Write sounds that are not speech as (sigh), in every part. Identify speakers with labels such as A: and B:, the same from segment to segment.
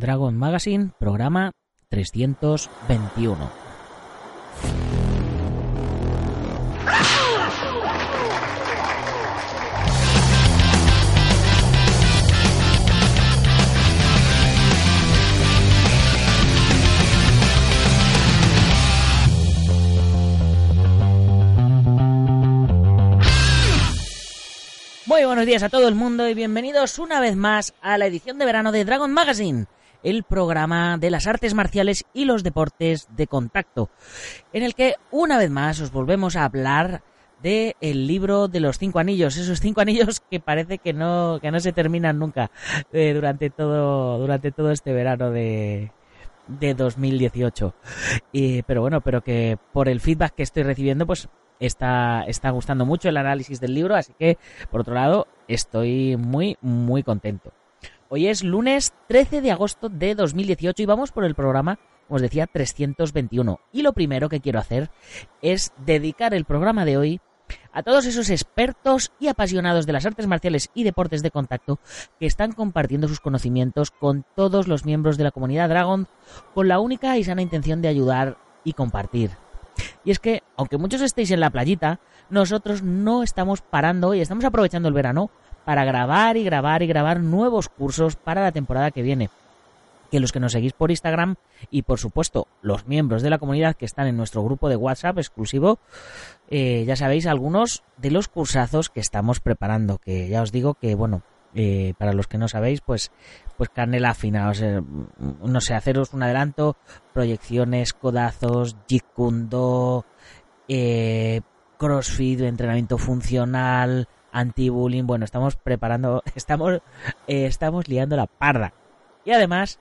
A: Dragon Magazine, programa 321. Muy buenos días a todo el mundo y bienvenidos una vez más a la edición de verano de Dragon Magazine, el programa de las artes marciales y los deportes de contacto, en el que una vez más os volvemos a hablar de libro de los cinco anillos, esos cinco anillos que parece que no que no se terminan nunca eh, durante todo durante todo este verano de de 2018. Y, pero bueno, pero que por el feedback que estoy recibiendo, pues está, está gustando mucho el análisis del libro, así que por otro lado estoy muy, muy contento. Hoy es lunes 13 de agosto de 2018 y vamos por el programa, como os decía, 321. Y lo primero que quiero hacer es dedicar el programa de hoy a todos esos expertos y apasionados de las artes marciales y deportes de contacto que están compartiendo sus conocimientos con todos los miembros de la comunidad Dragon con la única y sana intención de ayudar y compartir. Y es que, aunque muchos estéis en la playita, nosotros no estamos parando y estamos aprovechando el verano para grabar y grabar y grabar nuevos cursos para la temporada que viene. Que los que nos seguís por Instagram y por supuesto los miembros de la comunidad que están en nuestro grupo de WhatsApp exclusivo, eh, ya sabéis algunos de los cursazos que estamos preparando. Que ya os digo que, bueno, eh, para los que no sabéis, pues, pues canela fina, o sea, no sé, haceros un adelanto, proyecciones, codazos, Jeet eh, crossfit, entrenamiento funcional, anti-bullying, bueno, estamos preparando, (laughs) estamos, eh, estamos liando la parda. Y además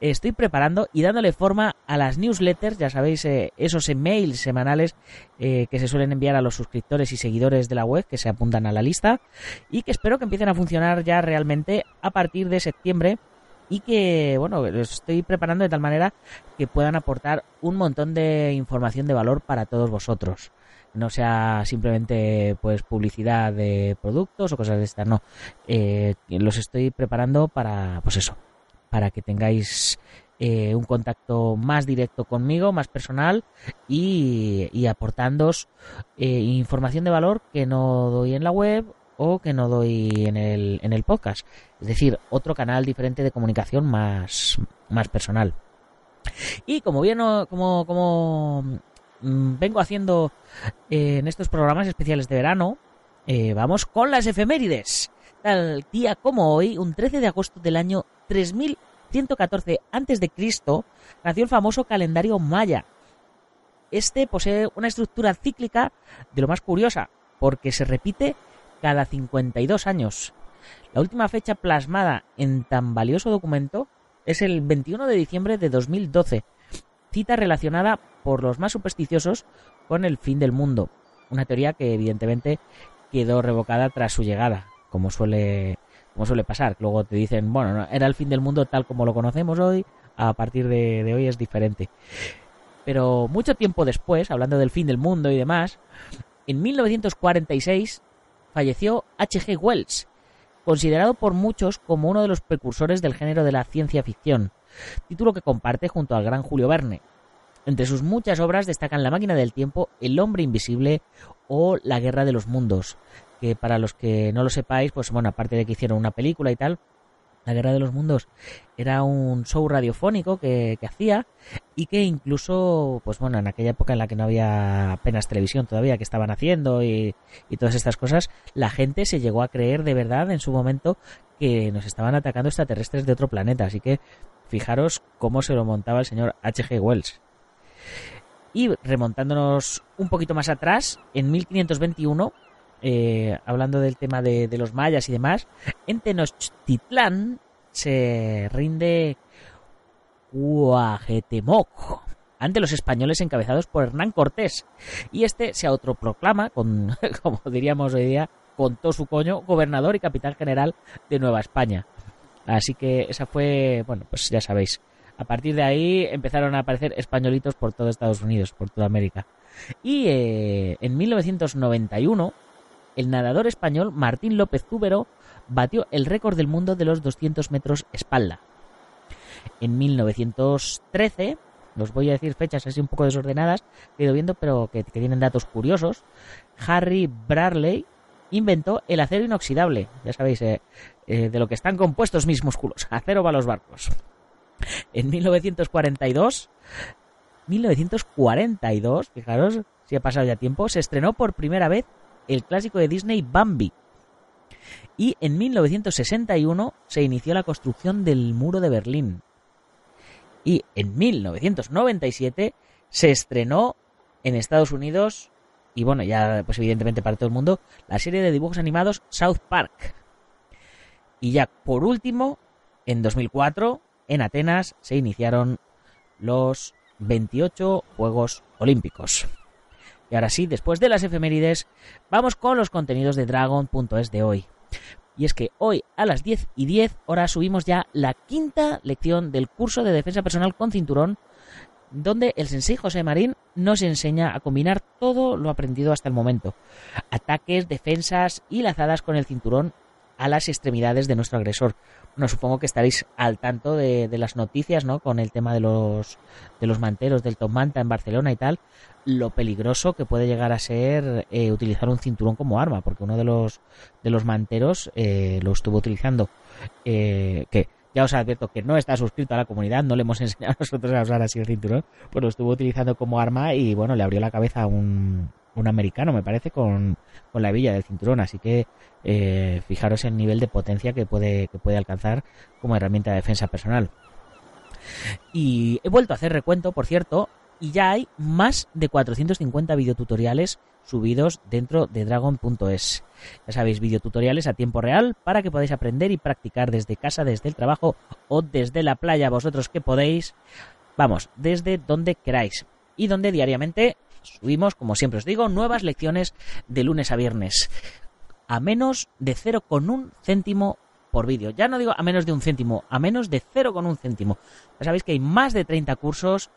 A: estoy preparando y dándole forma a las newsletters, ya sabéis, eh, esos emails semanales eh, que se suelen enviar a los suscriptores y seguidores de la web que se apuntan a la lista y que espero que empiecen a funcionar ya realmente a partir de septiembre y que, bueno, los estoy preparando de tal manera que puedan aportar un montón de información de valor para todos vosotros no sea simplemente pues publicidad de productos o cosas de estas, no. Eh, los estoy preparando para, pues eso, para que tengáis eh, un contacto más directo conmigo, más personal y, y aportándoos eh, información de valor que no doy en la web o que no doy en el, en el podcast. Es decir, otro canal diferente de comunicación más, más personal. Y como bien, como, como mm, vengo haciendo eh, en estos programas especiales de verano, vamos con las efemérides. Tal día como hoy, un 13 de agosto del año 3114 a.C., nació el famoso calendario maya. Este posee una estructura cíclica de lo más curiosa, porque se repite cada 52 años. La última fecha plasmada en tan valioso documento es el 21 de diciembre de 2012, cita relacionada por los más supersticiosos con el fin del mundo, una teoría que evidentemente quedó revocada tras su llegada, como suele como suele pasar. Luego te dicen, bueno, era el fin del mundo tal como lo conocemos hoy, a partir de, hoy es diferente. Pero mucho tiempo después, hablando del fin del mundo y demás, en 1946 falleció H.G. Wells, considerado por muchos como uno de los precursores del género de la ciencia ficción, título que comparte junto al gran Julio Verne. Entre sus muchas obras destacan La máquina del tiempo, El hombre invisible o La guerra de los mundos, que para los que no lo sepáis, pues bueno, aparte de que hicieron una película y tal, la Guerra de los Mundos era un show radiofónico que, hacía y que incluso, pues bueno, en aquella época en la que no había apenas televisión todavía que estaban haciendo y, y, todas estas cosas, la gente se llegó a creer de verdad en su momento que nos estaban atacando extraterrestres de otro planeta. Así que fijaros cómo se lo montaba el señor H.G. Wells. Y remontándonos un poquito más atrás, en 1521 eh, hablando del tema de, los mayas y demás, en Tenochtitlán se rinde Cuauhtémoc ante los españoles encabezados por Hernán Cortés. Y este se autoproclama, con, (laughs) como diríamos hoy día, con todo su coño, gobernador y capitán general de Nueva España. Así que esa fue, bueno, pues ya sabéis. A partir de ahí empezaron a aparecer españolitos por todo Estados Unidos, por toda América. Y eh, en 1991 el nadador español Martín López Cúbero batió el récord del mundo de los 200 metros espalda. En 1913, os voy a decir fechas así un poco desordenadas, que he ido viendo, pero que, tienen datos curiosos. Harry Bradley inventó el acero inoxidable, ya sabéis, eh, eh, de lo que están compuestos mis músculos. Acero para los barcos. En 1942, 1942, fijaros si ha pasado ya tiempo, se estrenó por primera vez el clásico de Disney Bambi. Y en 1961 se inició la construcción del muro de Berlín. Y en 1997 se estrenó en Estados Unidos y bueno, ya pues evidentemente para todo el mundo, la serie de dibujos animados South Park. Y ya por último, en 2004, en Atenas se iniciaron los 28 Juegos Olímpicos. Y ahora sí, después de las efemérides, vamos con los contenidos de Dragon.es de hoy. Y es que hoy a las 10 y 10 horas subimos ya la quinta lección del curso de defensa personal con cinturón, donde el sensei José Marín nos enseña a combinar todo lo aprendido hasta el momento. Ataques, defensas y lazadas con el cinturón a las extremidades de nuestro agresor. Bueno, supongo que estaréis al tanto de, las noticias, ¿no? Con el tema de los, de los manteros del Top Manta en Barcelona y tal, lo peligroso que puede llegar a ser eh, utilizar un cinturón como arma, porque uno de los, de los manteros eh, lo estuvo utilizando, eh, que ya os advierto que no está suscrito a la comunidad, no le hemos (laughs) enseñado a nosotros a usar así el cinturón, pues lo estuvo utilizando como arma y bueno, le abrió la cabeza a un, un americano, me parece, con, con la villa del cinturón. Así que eh, fijaros el nivel de potencia que puede, que puede alcanzar como herramienta de defensa personal. Y he vuelto a hacer recuento, por cierto, y ya hay más de 450 videotutoriales subidos dentro de Dragon.es. Ya sabéis, videotutoriales a tiempo real para que podáis aprender y practicar desde casa, desde el trabajo o desde la playa, vosotros que podéis. Vamos, desde donde queráis. Y donde diariamente subimos, como siempre os digo, nuevas lecciones de lunes a viernes. A menos de 0,1 céntimo por vídeo. Ya no digo a menos de un céntimo, a menos de 0,1 céntimo. Ya sabéis que hay más de 30 cursos,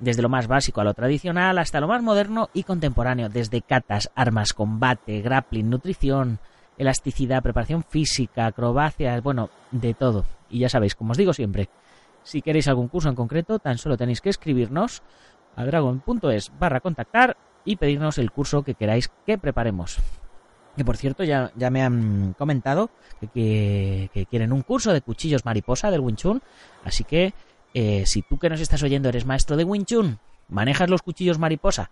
A: desde lo más básico a lo tradicional hasta lo más moderno y contemporáneo, desde catas, armas, combate, grappling, nutrición, elasticidad, preparación física, acrobacias, bueno, de todo. Y ya sabéis, como os digo siempre, si queréis algún curso en concreto, tan solo tenéis que escribirnos a dragon.es barra contactar y pedirnos el curso que queráis que preparemos. Que por cierto, ya, ya me han comentado que, quieren un curso de cuchillos mariposa del Wing Chun. Así que eh, si tú que nos estás oyendo eres maestro de Wing Chun, manejas los cuchillos mariposa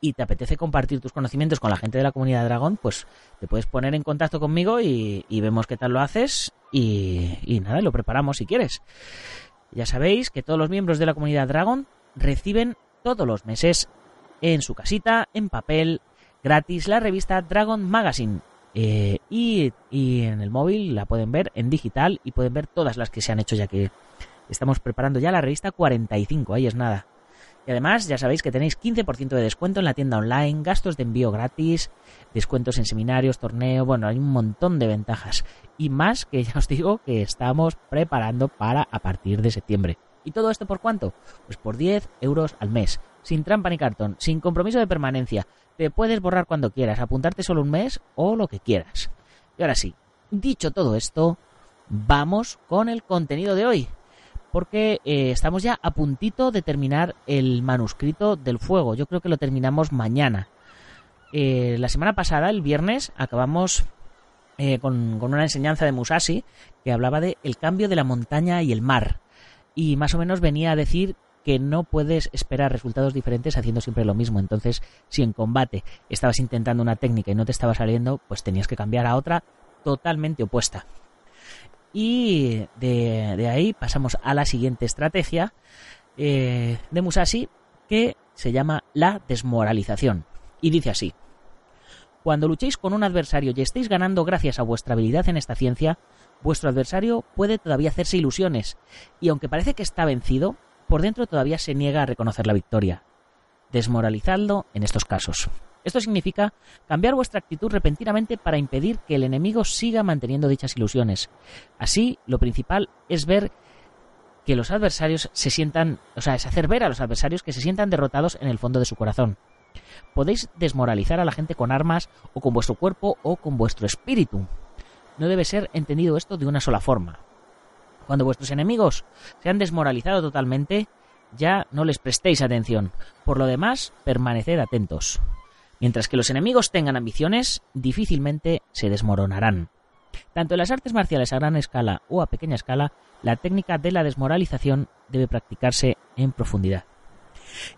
A: y te apetece compartir tus conocimientos con la gente de la comunidad Dragón, pues te puedes poner en contacto conmigo y, vemos qué tal lo haces y, y, nada, lo preparamos si quieres. Ya sabéis que todos los miembros de la comunidad Dragon reciben todos los meses en su casita, en papel, gratis, la revista Dragon Magazine. Eh, y, y, en el móvil la pueden ver en digital y pueden ver todas las que se han hecho ya que estamos preparando ya la revista 45, ahí es nada. Y además ya sabéis que tenéis 15% de descuento en la tienda online, gastos de envío gratis, descuentos en seminarios, torneo, bueno, hay un montón de ventajas. Y más que ya os digo que estamos preparando para a partir de septiembre. ¿Y todo esto por cuánto? Pues por 10 euros al mes, sin trampa ni cartón, sin compromiso de permanencia. Te puedes borrar cuando quieras, apuntarte solo un mes o lo que quieras. Y ahora sí, dicho todo esto, vamos con el contenido de hoy. Porque eh, estamos ya a puntito de terminar el manuscrito del fuego. Yo creo que lo terminamos mañana. Eh, la semana pasada, el viernes, acabamos eh, con, con, una enseñanza de Musashi que hablaba de el cambio de la montaña y el mar y más o menos venía a decir que no puedes esperar resultados diferentes haciendo siempre lo mismo. Entonces, si en combate estabas intentando una técnica y no te estaba saliendo, pues tenías que cambiar a otra totalmente opuesta. Y de, ahí pasamos a la siguiente estrategia eh, de Musashi, que se llama la desmoralización. Y dice así. Cuando luchéis con un adversario y estéis ganando gracias a vuestra habilidad en esta ciencia, vuestro adversario puede todavía hacerse ilusiones, y aunque parece que está vencido, por dentro todavía se niega a reconocer la victoria. Desmoralizadlo en estos casos. Esto significa cambiar vuestra actitud repentinamente para impedir que el enemigo siga manteniendo dichas ilusiones. Así, lo principal es ver que los adversarios se sientan, o sea, es hacer ver a los adversarios que se sientan derrotados en el fondo de su corazón. Podéis desmoralizar a la gente con armas o con vuestro cuerpo o con vuestro espíritu. No debe ser entendido esto de una sola forma. Cuando vuestros enemigos se han desmoralizado totalmente, ya no les prestéis atención. Por lo demás, permaneced atentos. Mientras que los enemigos tengan ambiciones, difícilmente se desmoronarán. Tanto en las artes marciales a gran escala o a pequeña escala, la técnica de la desmoralización debe practicarse en profundidad.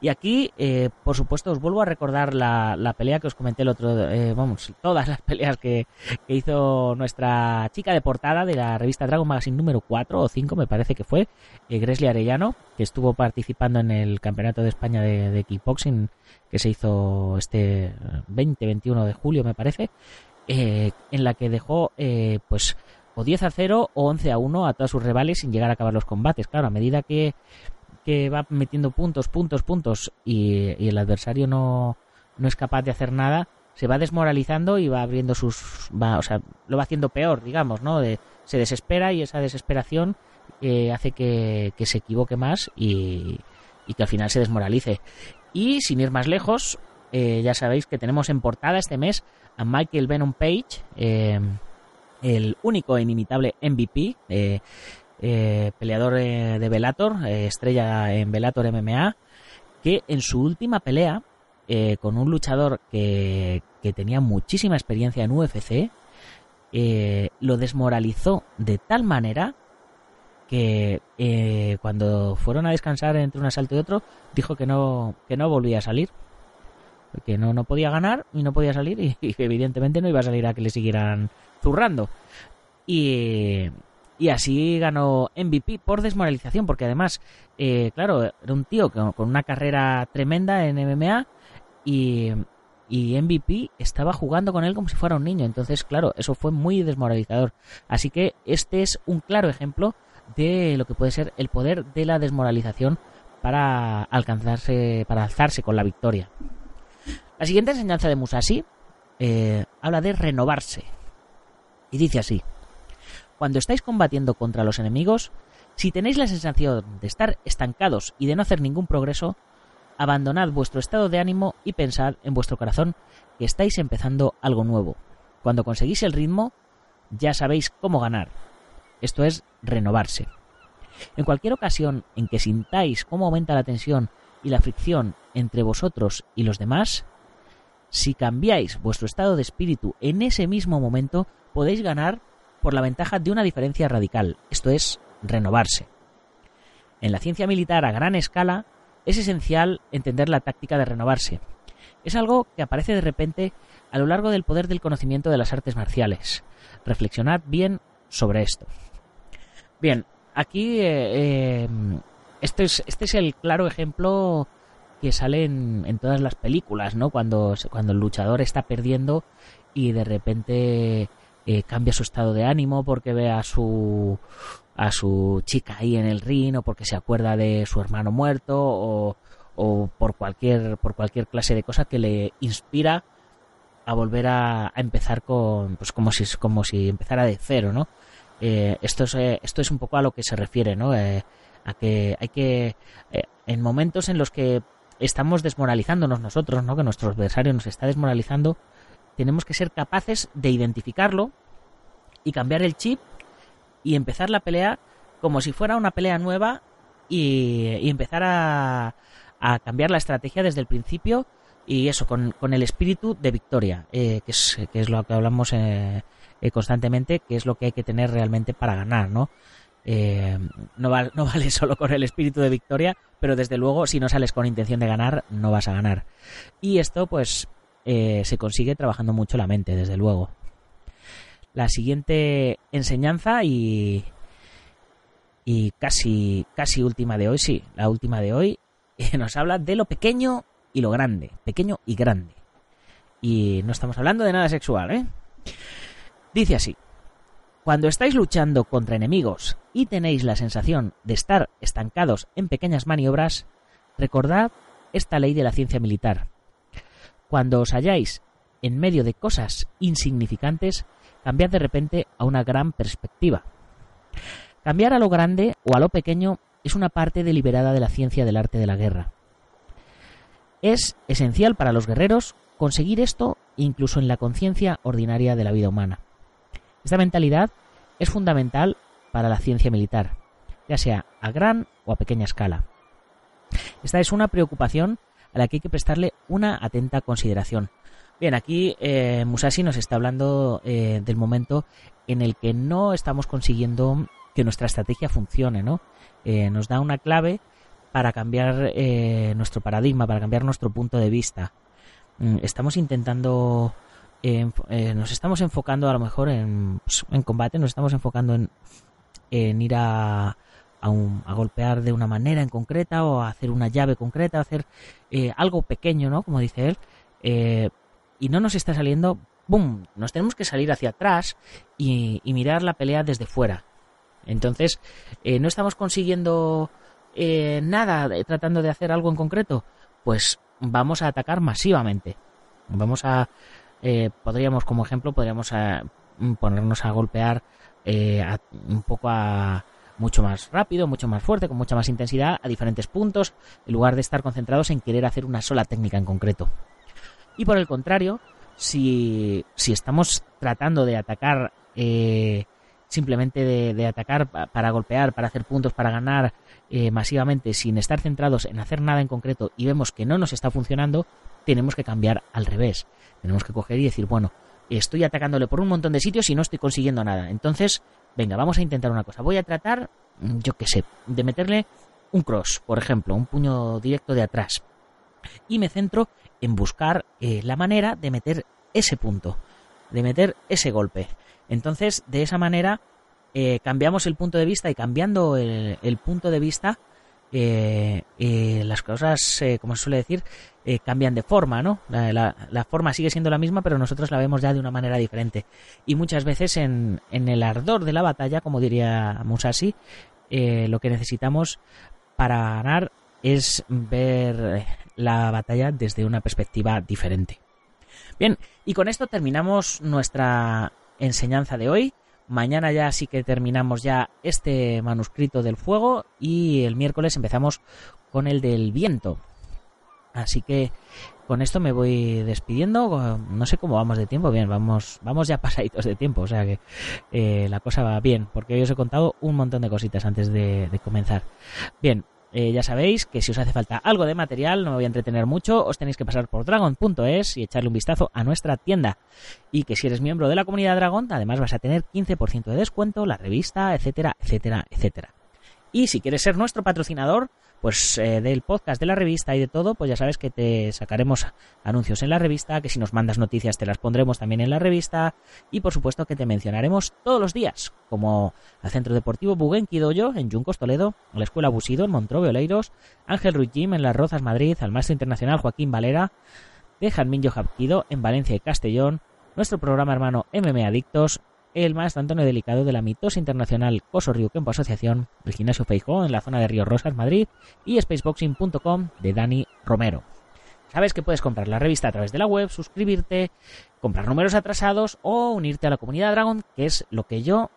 A: Y aquí, eh, por supuesto, os vuelvo a recordar la, pelea que os comenté el otro, eh, vamos, todas las (laughs) peleas que, hizo nuestra chica de portada de la revista Dragon Magazine número 4 o 5, me parece que fue, eh, Gresley Arellano, que estuvo participando en el Campeonato de España de, kickboxing que se hizo este 20-21 de julio, me parece, en la que dejó, pues, o 10 a 0 o 11 a 1 a todos sus rivales sin llegar a acabar los combates. Claro, a medida que que va metiendo puntos, puntos, puntos y, el adversario no, no, es capaz de hacer nada, se va desmoralizando y va abriendo sus... Va, o sea, lo va haciendo peor, digamos, ¿no? se desespera y esa desesperación eh, hace que, se equivoque más y, y, que al final se desmoralice. Y sin ir más lejos, eh, ya sabéis que tenemos en portada este mes a Michael Venom Page, eh, el único e inimitable MVP. Eh, peleador eh, de Velator, eh, estrella en Velator MMA, que en su última pelea con un luchador que, tenía muchísima experiencia en UFC, lo desmoralizó de tal manera que cuando fueron a descansar entre un asalto y otro, dijo que no, que no volvía a salir. Que no, no podía ganar y no podía salir y, (laughs) y evidentemente no iba a salir a que le siguieran zurrando. Y, y así ganó MVP por desmoralización, porque además, eh, claro, era un tío con, una carrera tremenda en MMA y, y MVP estaba jugando con él como si fuera un niño. Entonces, claro, eso fue muy desmoralizador. Así que este es un claro ejemplo de lo que puede ser el poder de la desmoralización para alcanzarse, para alzarse con la victoria. La siguiente enseñanza de Musashi eh, habla de renovarse. Y dice así. Cuando estáis combatiendo contra los enemigos, si tenéis la sensación de estar estancados y de no hacer ningún progreso, abandonad vuestro estado de ánimo y pensad en vuestro corazón que estáis empezando algo nuevo. Cuando conseguís el ritmo, ya sabéis cómo ganar. Esto es renovarse. En cualquier ocasión en que sintáis cómo aumenta la tensión y la fricción entre vosotros y los demás, si cambiáis vuestro estado de espíritu en ese mismo momento, podéis ganar por la ventaja de una diferencia radical, esto es, renovarse. En la ciencia militar a gran escala es esencial entender la táctica de renovarse. Es algo que aparece de repente a lo largo del poder del conocimiento de las artes marciales. Reflexionad bien sobre esto. Bien, aquí eh, eh, este, es, este es el claro ejemplo que sale en, en, todas las películas, ¿no? Cuando, cuando el luchador está perdiendo y de repente eh, cambia su estado de ánimo porque ve a su a su chica ahí en el ring o porque se acuerda de su hermano muerto o, o por cualquier por cualquier clase de cosa que le inspira a volver a, empezar con pues como si como si empezara de cero no eh, esto es eh, esto es un poco a lo que se refiere no a que hay que en momentos en los que estamos desmoralizándonos nosotros no que nuestro adversario nos está desmoralizando tenemos que ser capaces de identificarlo y cambiar el chip y empezar la pelea como si fuera una pelea nueva y, empezar a, cambiar la estrategia desde el principio y eso, con, el espíritu de victoria, eh, que, es, que es lo que hablamos eh, eh, constantemente, que es lo que hay que tener realmente para ganar, ¿no? no, no (laughs) vale solo con el espíritu de victoria, pero desde luego si no sales con intención de ganar, no vas a ganar. Y esto pues eh, se consigue trabajando mucho la mente, desde luego. La siguiente enseñanza y, y casi, casi última de hoy, sí, la última de hoy, (laughs) nos habla de lo pequeño y lo grande, pequeño y grande. Y no estamos hablando de nada sexual, ¿eh? Dice así, cuando estáis luchando contra enemigos y tenéis la sensación de estar estancados en pequeñas maniobras, recordad esta ley de la ciencia militar. Cuando os halláis en medio de cosas insignificantes, cambiad de repente a una gran perspectiva. Cambiar a lo grande o a lo pequeño es una parte deliberada de la ciencia del arte de la guerra. Es esencial para los guerreros conseguir esto incluso en la conciencia ordinaria de la vida humana. Esta mentalidad es fundamental para la ciencia militar, ya sea a gran o a pequeña escala. Esta es una preocupación a la que hay que prestarle una atenta consideración. Bien, aquí eh, Musashi nos está hablando eh, del momento en el que no estamos consiguiendo que nuestra estrategia funcione, ¿no? Eh, nos da una clave para cambiar nuestro paradigma, para cambiar nuestro punto de vista. Mm, estamos intentando, nos estamos enfocando a lo mejor en, pues, en combate, nos estamos enfocando en, en ir a, a, golpear de una manera en concreta o a hacer una llave concreta, a hacer eh, algo pequeño, ¿no? Como dice él, eh, y no nos está saliendo, ¡bum! Nos tenemos que salir hacia atrás y, mirar la pelea desde fuera. Entonces, eh, no estamos consiguiendo nada tratando de hacer algo en concreto, pues vamos a atacar masivamente. Vamos a, podríamos, como ejemplo, podríamos ponernos a golpear un poco a, mucho más rápido, mucho más fuerte, con mucha más intensidad, a diferentes puntos, en lugar de estar concentrados en querer hacer una sola técnica en concreto. Y por el contrario, si, si estamos tratando de atacar, eh, simplemente de, atacar para golpear, para hacer puntos, para ganar eh, masivamente, sin estar centrados en hacer nada en concreto y vemos que no nos está funcionando, tenemos que cambiar al revés. Tenemos que coger y decir, bueno, estoy atacándole por un montón de sitios y no estoy consiguiendo nada. Entonces, venga, vamos a intentar una cosa. Voy a tratar, mm, yo qué sé, de meterle un cross, por ejemplo, un puño directo de atrás. Y me centro en buscar eh, la manera de meter ese punto, de meter ese golpe. Entonces, de esa manera, eh, cambiamos el punto de vista y cambiando el punto de vista, eh, eh, las cosas, como se suele decir, cambian de forma, ¿no? La, forma sigue siendo la misma, pero nosotros la vemos ya de una manera diferente. Y muchas veces en, el ardor de la batalla, como diría Musashi, lo que necesitamos para ganar es ver la batalla desde una perspectiva diferente. Bien, y con esto terminamos nuestra enseñanza de hoy. Mañana ya sí que terminamos ya este manuscrito del fuego y el miércoles empezamos con el del viento. Así que con esto me voy despidiendo. No sé cómo vamos de tiempo. Bien, vamos, vamos ya (laughs) pasaditos de tiempo. O sea que eh, la cosa va bien. Porque hoy os he contado un montón de cositas antes de comenzar. Bien, eh, ya sabéis que si os hace falta algo de material, no me voy a entretener mucho, os tenéis que pasar por dragon.es y echarle un vistazo a nuestra tienda. Y que si eres miembro de la comunidad Dragon, además vas a tener 15% de descuento, la revista, etcétera, etcétera, etcétera. Y si quieres ser nuestro patrocinador, pues eh, del podcast, de la revista y de todo, pues ya sabes que te sacaremos anuncios en la revista, que si nos mandas noticias te las pondremos también en la revista y por supuesto que te mencionaremos todos los días, como al Centro Deportivo Buguenqui Doyo en Juncos Toledo, la Escuela Busido en Montrove Oleiros, Ángel Ruiz Jim en Las Rozas Madrid, al Maestro Internacional Joaquín Valera, de Janmin Japquido en Valencia y Castellón, nuestro programa hermano MM Adictos, el maestro Antonio Delicado de la mitosa internacional Coso Río Campo Asociación, el gimnasio Feijó en la zona de Río Rosas, Madrid, y spaceboxing.com de Dani Romero. Sabes que puedes comprar la revista a través de la web, suscribirte, comprar números atrasados o unirte a la comunidad Dragon, que es lo que yo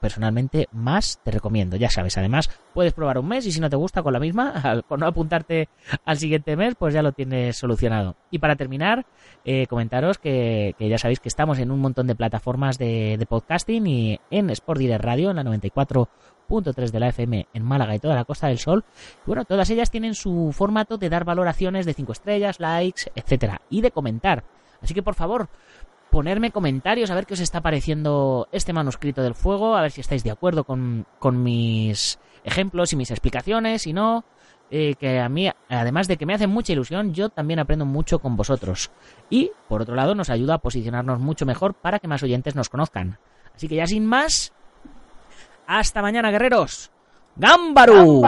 A: personalmente más te recomiendo. Ya sabes, además puedes probar un mes y si no te gusta con la misma, (laughs) por no apuntarte al siguiente mes, pues ya lo tienes solucionado. Y para terminar, eh, comentaros que, ya sabéis que estamos en un montón de plataformas de, podcasting y en Sport Direct Radio, en la 94.3 de la FM en Málaga y toda la Costa del Sol. bueno, todas ellas tienen su formato de dar valoraciones de 5 estrellas, likes, etcétera, y de comentar. Así que por favor, ponerme comentarios a ver qué os está pareciendo este manuscrito del fuego, a ver si estáis de acuerdo con, mis ejemplos y mis explicaciones, si no, eh, que a mí, además de que me hace mucha ilusión, yo también aprendo mucho con vosotros. Y, por otro lado, nos ayuda a posicionarnos mucho mejor para que más oyentes nos conozcan. Así que ya sin más, hasta mañana, guerreros. ¡Gámbaro!